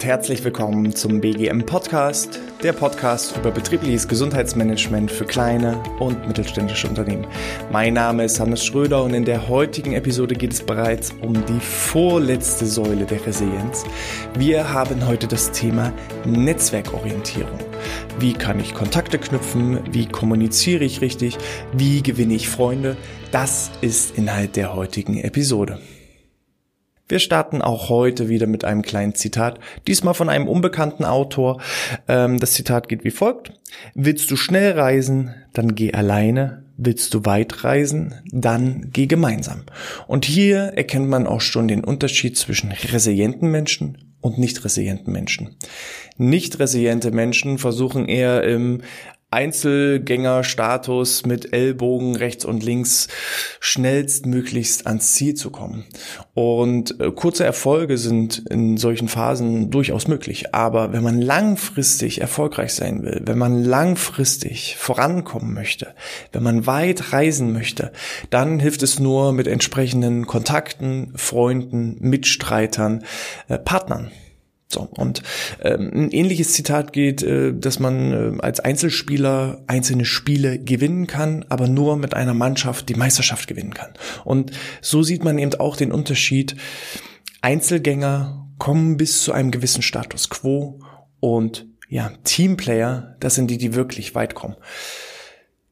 und herzlich willkommen zum BGM Podcast, der Podcast über betriebliches Gesundheitsmanagement für kleine und mittelständische Unternehmen. Mein Name ist Hannes Schröder und in der heutigen Episode geht es bereits um die vorletzte Säule der Resilienz. Wir haben heute das Thema Netzwerkorientierung. Wie kann ich Kontakte knüpfen? Wie kommuniziere ich richtig? Wie gewinne ich Freunde? Das ist Inhalt der heutigen Episode. Wir starten auch heute wieder mit einem kleinen Zitat, diesmal von einem unbekannten Autor. Ähm, das Zitat geht wie folgt. Willst du schnell reisen, dann geh alleine. Willst du weit reisen, dann geh gemeinsam. Und hier erkennt man auch schon den Unterschied zwischen resilienten Menschen und nicht resilienten Menschen. Nicht resiliente Menschen versuchen eher im Einzelgängerstatus mit Ellbogen rechts und links schnellstmöglichst ans Ziel zu kommen. Und äh, kurze Erfolge sind in solchen Phasen durchaus möglich. Aber wenn man langfristig erfolgreich sein will, wenn man langfristig vorankommen möchte, wenn man weit reisen möchte, dann hilft es nur mit entsprechenden Kontakten, Freunden, Mitstreitern, äh, Partnern. So, und ähm, ein ähnliches Zitat geht, äh, dass man äh, als Einzelspieler einzelne Spiele gewinnen kann, aber nur mit einer Mannschaft die Meisterschaft gewinnen kann. Und so sieht man eben auch den Unterschied. Einzelgänger kommen bis zu einem gewissen Status quo und ja, Teamplayer, das sind die, die wirklich weit kommen.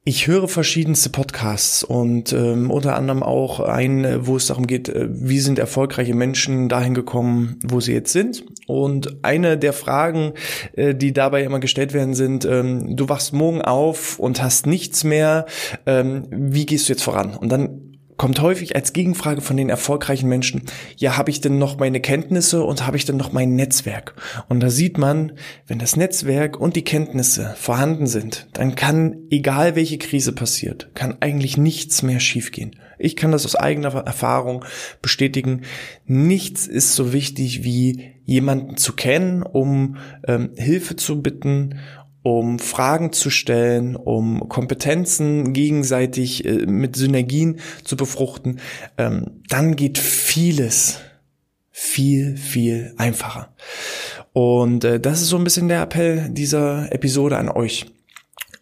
Ich höre verschiedenste Podcasts und ähm, unter anderem auch einen, wo es darum geht, äh, wie sind erfolgreiche Menschen dahin gekommen, wo sie jetzt sind. Und eine der Fragen, äh, die dabei immer gestellt werden, sind, ähm, du wachst morgen auf und hast nichts mehr, ähm, wie gehst du jetzt voran? Und dann kommt häufig als Gegenfrage von den erfolgreichen Menschen, ja, habe ich denn noch meine Kenntnisse und habe ich denn noch mein Netzwerk? Und da sieht man, wenn das Netzwerk und die Kenntnisse vorhanden sind, dann kann, egal welche Krise passiert, kann eigentlich nichts mehr schiefgehen. Ich kann das aus eigener Erfahrung bestätigen. Nichts ist so wichtig wie jemanden zu kennen, um ähm, Hilfe zu bitten um Fragen zu stellen, um Kompetenzen gegenseitig äh, mit Synergien zu befruchten, ähm, dann geht vieles viel, viel einfacher. Und äh, das ist so ein bisschen der Appell dieser Episode an euch.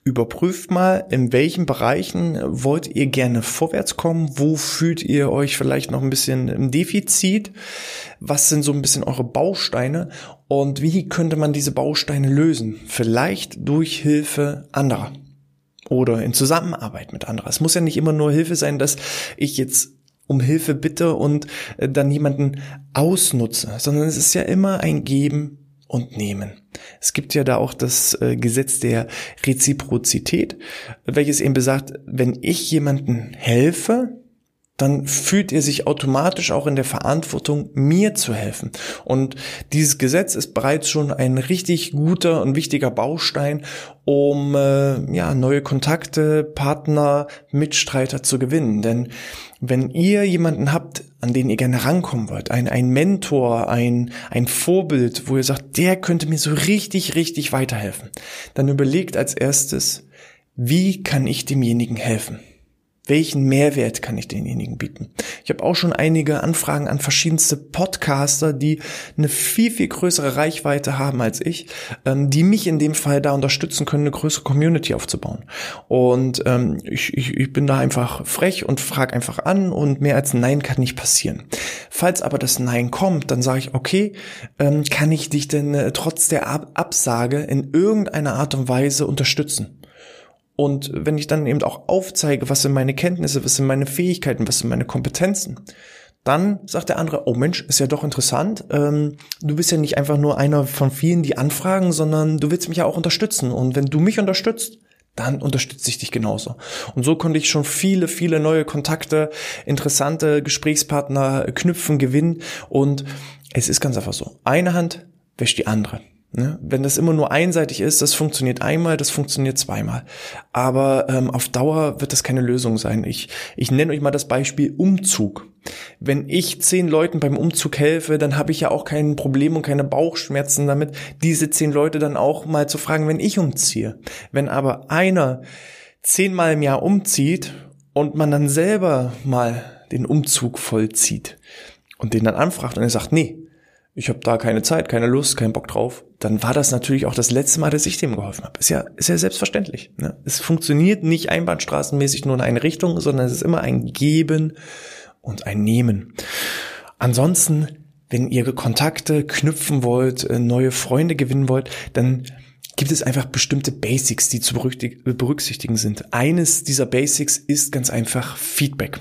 Überprüft mal, in welchen Bereichen wollt ihr gerne vorwärts kommen? Wo fühlt ihr euch vielleicht noch ein bisschen im Defizit? Was sind so ein bisschen eure Bausteine? Und wie könnte man diese Bausteine lösen? Vielleicht durch Hilfe anderer oder in Zusammenarbeit mit anderen. Es muss ja nicht immer nur Hilfe sein, dass ich jetzt um Hilfe bitte und äh, dann jemanden ausnutze, sondern es ist ja immer ein Geben und nehmen. Es gibt ja da auch das äh, Gesetz der Reziprozität, welches eben besagt, wenn ich jemanden helfe, dann fühlt er sich automatisch auch in der Verantwortung, mir zu helfen. Und dieses Gesetz ist bereits schon ein richtig guter und wichtiger Baustein, um äh, ja neue Kontakte, Partner, Mitstreiter zu gewinnen. Denn wenn ihr jemanden habt, an den ihr gerne rankommen wollt, ein, ein Mentor, ein, ein Vorbild, wo ihr sagt, der könnte mir so richtig, richtig weiterhelfen, dann überlegt als erstes, wie kann ich demjenigen helfen? Welchen Mehrwert kann ich denjenigen bieten? Ich habe auch schon einige Anfragen an verschiedenste Podcaster, die eine viel, viel größere Reichweite haben als ich, ähm, die mich in dem Fall da unterstützen können, eine größere Community aufzubauen. Und ähm, ich, ich, ich bin da einfach frech und frage einfach an und mehr als Nein kann nicht passieren. Falls aber das Nein kommt, dann sage ich, okay, ähm, kann ich dich denn äh, trotz der Ab Absage in irgendeiner Art und Weise unterstützen? Und wenn ich dann eben auch aufzeige, was sind meine Kenntnisse, was sind meine Fähigkeiten, was sind meine Kompetenzen, dann sagt der andere, oh Mensch, ist ja doch interessant. Ähm, du bist ja nicht einfach nur einer von vielen, die anfragen, sondern du willst mich ja auch unterstützen. Und wenn du mich unterstützt, dann unterstütze ich dich genauso. Und so konnte ich schon viele, viele neue Kontakte, interessante Gesprächspartner knüpfen, gewinnen. Und es ist ganz einfach so. Eine Hand wäscht die andere. Ne? Wenn das immer nur einseitig ist, das funktioniert einmal, das funktioniert zweimal. Aber ähm, auf Dauer wird das keine Lösung sein. Ich, ich nenne euch mal das Beispiel Umzug. Wenn ich zehn Leuten beim Umzug helfe, dann habe ich ja auch kein Problem und keine Bauchschmerzen damit, diese zehn Leute dann auch mal zu fragen, wenn ich umziehe. Wenn aber einer zehnmal im Jahr umzieht und man dann selber mal den Umzug vollzieht und den dann anfragt und er sagt, nee, ich habe da keine Zeit, keine Lust, keinen Bock drauf, dann war das natürlich auch das letzte Mal, dass ich dem geholfen habe. Ist ja, ist ja selbstverständlich. Ne? Es funktioniert nicht einbahnstraßenmäßig nur in eine Richtung, sondern es ist immer ein Geben und ein Nehmen. Ansonsten, wenn ihr Kontakte knüpfen wollt, äh, neue Freunde gewinnen wollt, dann gibt es einfach bestimmte Basics, die zu berücksichtigen sind. Eines dieser Basics ist ganz einfach Feedback.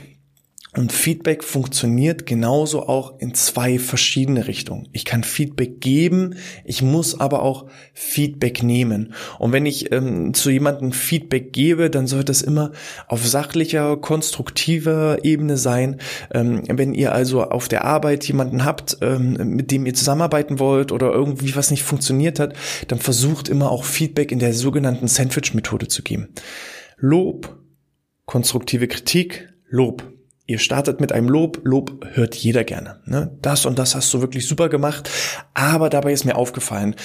Und Feedback funktioniert genauso auch in zwei verschiedene Richtungen. Ich kann Feedback geben, ich muss aber auch Feedback nehmen. Und wenn ich ähm, zu jemandem Feedback gebe, dann sollte das immer auf sachlicher, konstruktiver Ebene sein. Ähm, wenn ihr also auf der Arbeit jemanden habt, ähm, mit dem ihr zusammenarbeiten wollt oder irgendwie was nicht funktioniert hat, dann versucht immer auch Feedback in der sogenannten Sandwich-Methode zu geben. Lob, konstruktive Kritik, Lob. Ihr startet mit einem Lob. Lob hört jeder gerne. Ne? Das und das hast du wirklich super gemacht. Aber dabei ist mir aufgefallen,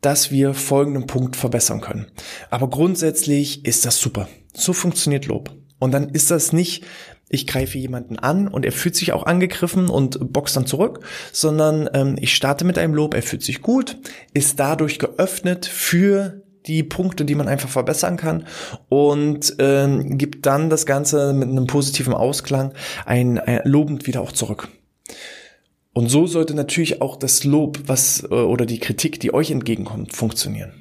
dass wir folgenden Punkt verbessern können. Aber grundsätzlich ist das super. So funktioniert Lob. Und dann ist das nicht, ich greife jemanden an und er fühlt sich auch angegriffen und boxt dann zurück, sondern ähm, ich starte mit einem Lob, er fühlt sich gut, ist dadurch geöffnet für die Punkte, die man einfach verbessern kann und ähm, gibt dann das Ganze mit einem positiven Ausklang ein, ein lobend wieder auch zurück. Und so sollte natürlich auch das Lob, was äh, oder die Kritik, die euch entgegenkommt, funktionieren.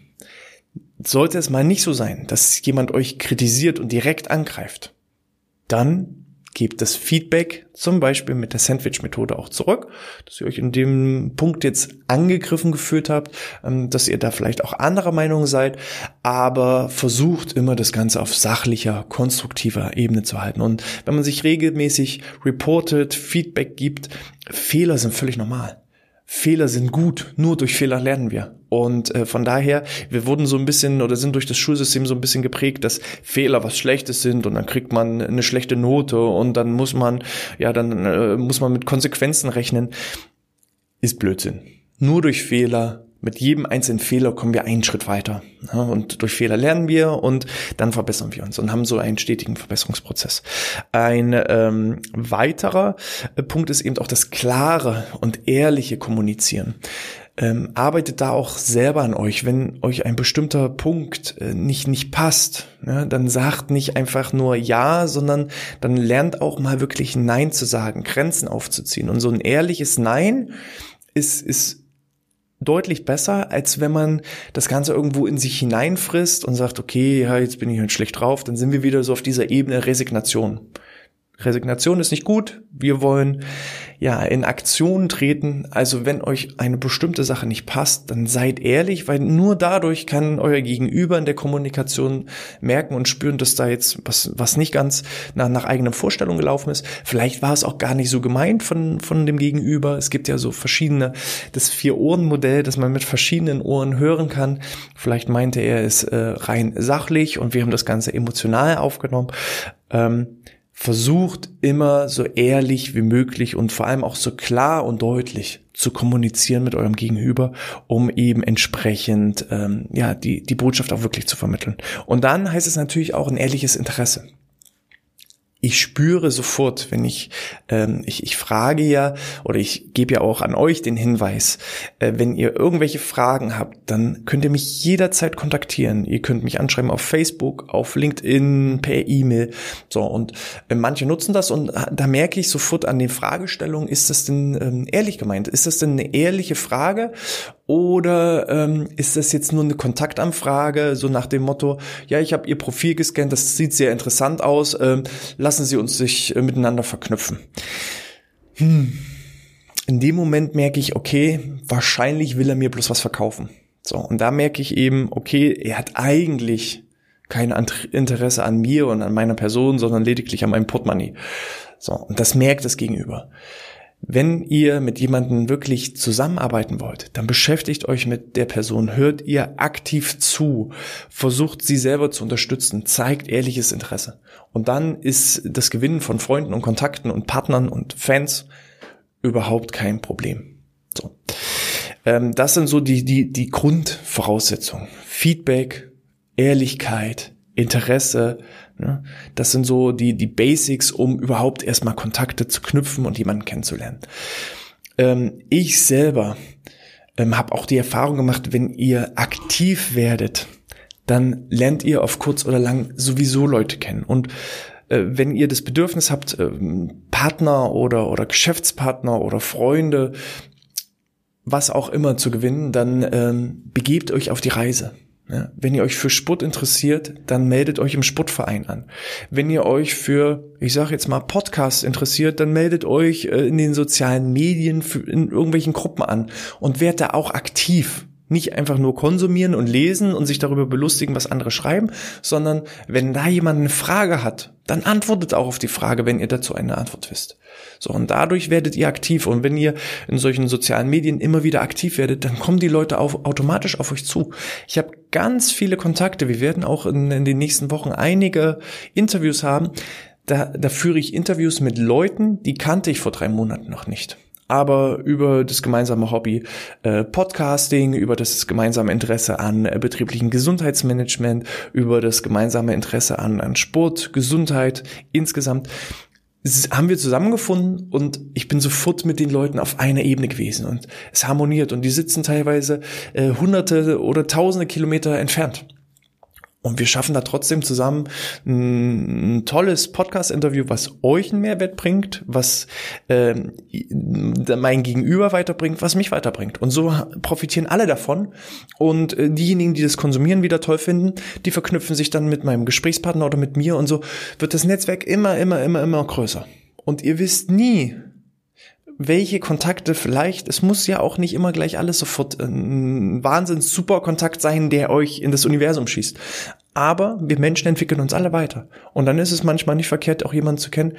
Sollte es mal nicht so sein, dass jemand euch kritisiert und direkt angreift, dann gebt das Feedback zum Beispiel mit der Sandwich-Methode auch zurück, dass ihr euch in dem Punkt jetzt angegriffen gefühlt habt, ähm, dass ihr da vielleicht auch anderer Meinung seid, aber versucht immer das Ganze auf sachlicher, konstruktiver Ebene zu halten. Und wenn man sich regelmäßig reportet, Feedback gibt, Fehler sind völlig normal. Fehler sind gut, nur durch Fehler lernen wir. Und äh, von daher, wir wurden so ein bisschen oder sind durch das Schulsystem so ein bisschen geprägt, dass Fehler was Schlechtes sind und dann kriegt man eine schlechte Note und dann muss man, ja, dann äh, muss man mit Konsequenzen rechnen. Ist Blödsinn. Nur durch Fehler mit jedem einzelnen Fehler kommen wir einen Schritt weiter. und durch Fehler lernen wir und dann verbessern wir uns und haben so einen stetigen Verbesserungsprozess. Ein ähm, weiterer äh, Punkt ist eben auch das klare und ehrliche Kommunizieren. Ähm, arbeitet da auch selber an euch. Wenn euch ein bestimmter Punkt äh, nicht, nicht passt, ja, dann sagt nicht einfach nur Ja, sondern dann lernt auch mal wirklich Nein zu sagen, Grenzen aufzuziehen. Und so ein ehrliches Nein ist, ist deutlich besser, als wenn man das Ganze irgendwo in sich hineinfrisst und sagt, okay, ja, jetzt bin ich halt schlecht drauf, dann sind wir wieder so auf dieser Ebene Resignation. Resignation ist nicht gut. Wir wollen ja in Aktion treten. Also wenn euch eine bestimmte Sache nicht passt, dann seid ehrlich, weil nur dadurch kann euer Gegenüber in der Kommunikation merken und spüren, dass da jetzt was, was nicht ganz nach, nach eigener Vorstellung gelaufen ist. Vielleicht war es auch gar nicht so gemeint von, von dem Gegenüber. Es gibt ja so verschiedene, das Vier-Ohren-Modell, dass man mit verschiedenen Ohren hören kann. Vielleicht meinte er es äh, rein sachlich und wir haben das Ganze emotional aufgenommen. Ähm, versucht immer so ehrlich wie möglich und vor allem auch so klar und deutlich zu kommunizieren mit eurem Gegenüber, um eben entsprechend ähm, ja die die Botschaft auch wirklich zu vermitteln. Und dann heißt es natürlich auch ein ehrliches Interesse ich spüre sofort, wenn ich, ähm, ich, ich frage ja oder ich gebe ja auch an euch den Hinweis, äh, wenn ihr irgendwelche Fragen habt, dann könnt ihr mich jederzeit kontaktieren. Ihr könnt mich anschreiben auf Facebook, auf LinkedIn, per E-Mail. So, und äh, manche nutzen das und da merke ich sofort an den Fragestellungen, ist das denn ähm, ehrlich gemeint? Ist das denn eine ehrliche Frage oder ähm, ist das jetzt nur eine Kontaktanfrage, so nach dem Motto, ja, ich habe Ihr Profil gescannt, das sieht sehr interessant aus, ähm, lassen Sie uns sich äh, miteinander verknüpfen. Hm. In dem Moment merke ich, okay, wahrscheinlich will er mir bloß was verkaufen. So, und da merke ich eben, okay, er hat eigentlich kein Interesse an mir und an meiner Person, sondern lediglich an meinem Portemonnaie. So, und das merkt das Gegenüber. Wenn ihr mit jemandem wirklich zusammenarbeiten wollt, dann beschäftigt euch mit der Person, hört ihr aktiv zu, versucht sie selber zu unterstützen, zeigt ehrliches Interesse. Und dann ist das Gewinnen von Freunden und Kontakten und Partnern und Fans überhaupt kein Problem. So. Ähm, das sind so die, die, die Grundvoraussetzungen. Feedback, Ehrlichkeit, Interesse, Ne? Das sind so die, die Basics, um überhaupt erstmal Kontakte zu knüpfen und jemanden kennenzulernen. Ähm, ich selber ähm, habe auch die Erfahrung gemacht, wenn ihr aktiv werdet, dann lernt ihr auf kurz oder lang sowieso Leute kennen. Und äh, wenn ihr das Bedürfnis habt, äh, Partner oder, oder Geschäftspartner oder Freunde, was auch immer zu gewinnen, dann ähm, begebt euch auf die Reise. Ja, wenn ihr euch für Sport interessiert, dann meldet euch im Sportverein an. Wenn ihr euch für, ich sage jetzt mal, Podcasts interessiert, dann meldet euch äh, in den sozialen Medien in irgendwelchen Gruppen an und werdet da auch aktiv. Nicht einfach nur konsumieren und lesen und sich darüber belustigen, was andere schreiben, sondern wenn da jemand eine Frage hat, dann antwortet auch auf die Frage, wenn ihr dazu eine Antwort wisst. So, und dadurch werdet ihr aktiv. Und wenn ihr in solchen sozialen Medien immer wieder aktiv werdet, dann kommen die Leute auf, automatisch auf euch zu. Ich habe ganz viele Kontakte. Wir werden auch in, in den nächsten Wochen einige Interviews haben. Da, da führe ich Interviews mit Leuten, die kannte ich vor drei Monaten noch nicht aber über das gemeinsame Hobby äh, Podcasting, über das gemeinsame Interesse an äh, betrieblichen Gesundheitsmanagement, über das gemeinsame Interesse an, an Sport, Gesundheit insgesamt haben wir zusammengefunden und ich bin sofort mit den Leuten auf einer Ebene gewesen und es harmoniert und die sitzen teilweise äh, hunderte oder tausende Kilometer entfernt. Und wir schaffen da trotzdem zusammen ein, tolles Podcast-Interview, was euch einen Mehrwert bringt, was ähm, mein Gegenüber weiterbringt, was mich weiterbringt. Und so profitieren alle davon. Und äh, diejenigen, die das konsumieren, wieder toll finden, die verknüpfen sich dann mit meinem Gesprächspartner oder mit mir. Und so wird das Netzwerk immer, immer, immer, immer größer. Und ihr wisst nie, welche Kontakte vielleicht, es muss ja auch nicht immer gleich alles sofort ein wahnsinns super Kontakt sein, der euch in das Universum schießt. Aber wir Menschen entwickeln uns alle weiter. Und dann ist es manchmal nicht verkehrt, auch jemanden zu kennen,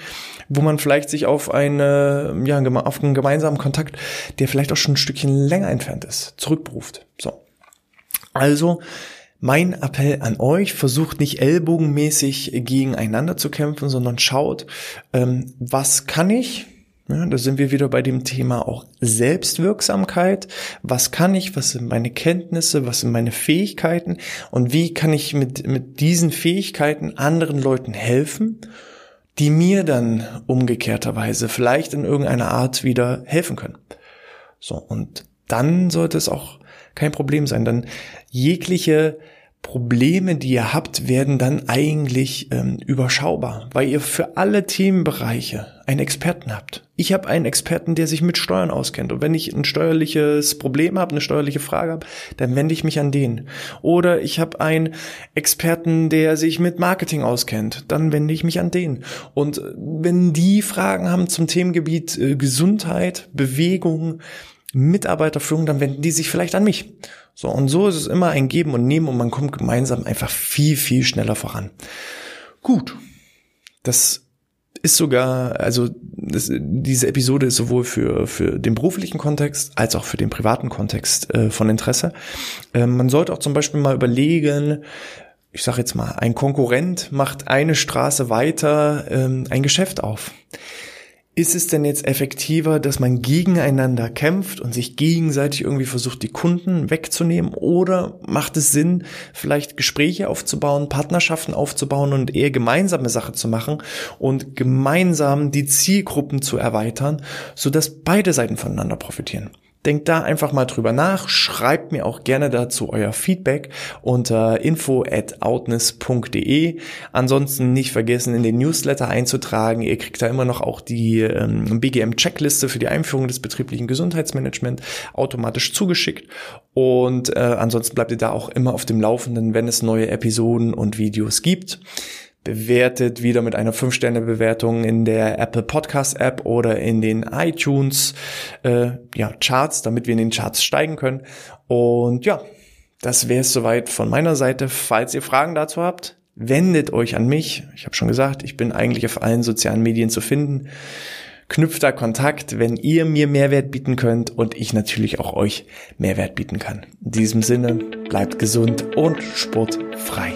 wo man vielleicht sich auf eine, ja, auf einen gemeinsamen Kontakt, der vielleicht auch schon ein Stückchen länger entfernt ist, zurückberuft. So. Also, mein Appell an euch, versucht nicht ellbogenmäßig gegeneinander zu kämpfen, sondern schaut, ähm, was kann ich, ja, da sind wir wieder bei dem Thema auch Selbstwirksamkeit. Was kann ich? Was sind meine Kenntnisse? Was sind meine Fähigkeiten? Und wie kann ich mit, mit diesen Fähigkeiten anderen Leuten helfen, die mir dann umgekehrterweise vielleicht in irgendeiner Art wieder helfen können? So. Und dann sollte es auch kein Problem sein. Dann jegliche Probleme, die ihr habt, werden dann eigentlich ähm, überschaubar, weil ihr für alle Themenbereiche einen Experten habt. Ich habe einen Experten, der sich mit Steuern auskennt. Und wenn ich ein steuerliches Problem habe, eine steuerliche Frage habe, dann wende ich mich an den. Oder ich habe einen Experten, der sich mit Marketing auskennt, dann wende ich mich an den. Und äh, wenn die Fragen haben zum Themengebiet äh, Gesundheit, Bewegung, Mitarbeiterführung, dann wenden die sich vielleicht an mich. So, und so ist es immer ein Geben und Nehmen und man kommt gemeinsam einfach viel, viel schneller voran. Gut. Das ist sogar, also das, diese Episode ist sowohl für, für den beruflichen Kontext als auch für den privaten Kontext äh, von Interesse. Äh, man sollte auch zum Beispiel mal überlegen, ich sage jetzt mal, ein Konkurrent macht eine Straße weiter ähm, ein Geschäft auf ist es denn jetzt effektiver, dass man gegeneinander kämpft und sich gegenseitig irgendwie versucht, die Kunden wegzunehmen? Oder macht es Sinn, vielleicht Gespräche aufzubauen, Partnerschaften aufzubauen und eher gemeinsame Sache zu machen und gemeinsam die Zielgruppen zu erweitern, sodass beide Seiten voneinander profitieren? Denkt da einfach mal drüber nach. Schreibt mir auch gerne dazu euer Feedback unter info at outness.de. Ansonsten nicht vergessen, in den Newsletter einzutragen. Ihr kriegt da immer noch auch die ähm, BGM-Checkliste für die Einführung des betrieblichen Gesundheitsmanagement automatisch zugeschickt. Und äh, ansonsten bleibt ihr da auch immer auf dem Laufenden, wenn es neue Episoden und Videos gibt bewertet wieder mit einer 5-Sterne-Bewertung in der Apple Podcast App oder in den iTunes äh, ja, Charts, damit wir in den Charts steigen können. Und ja, das wäre es soweit von meiner Seite. Falls ihr Fragen dazu habt, wendet euch an mich. Ich habe schon gesagt, ich bin eigentlich auf allen sozialen Medien zu finden. Knüpft da Kontakt, wenn ihr mir Mehrwert bieten könnt und ich natürlich auch euch Mehrwert bieten kann. In diesem Sinne, bleibt gesund und sportfrei.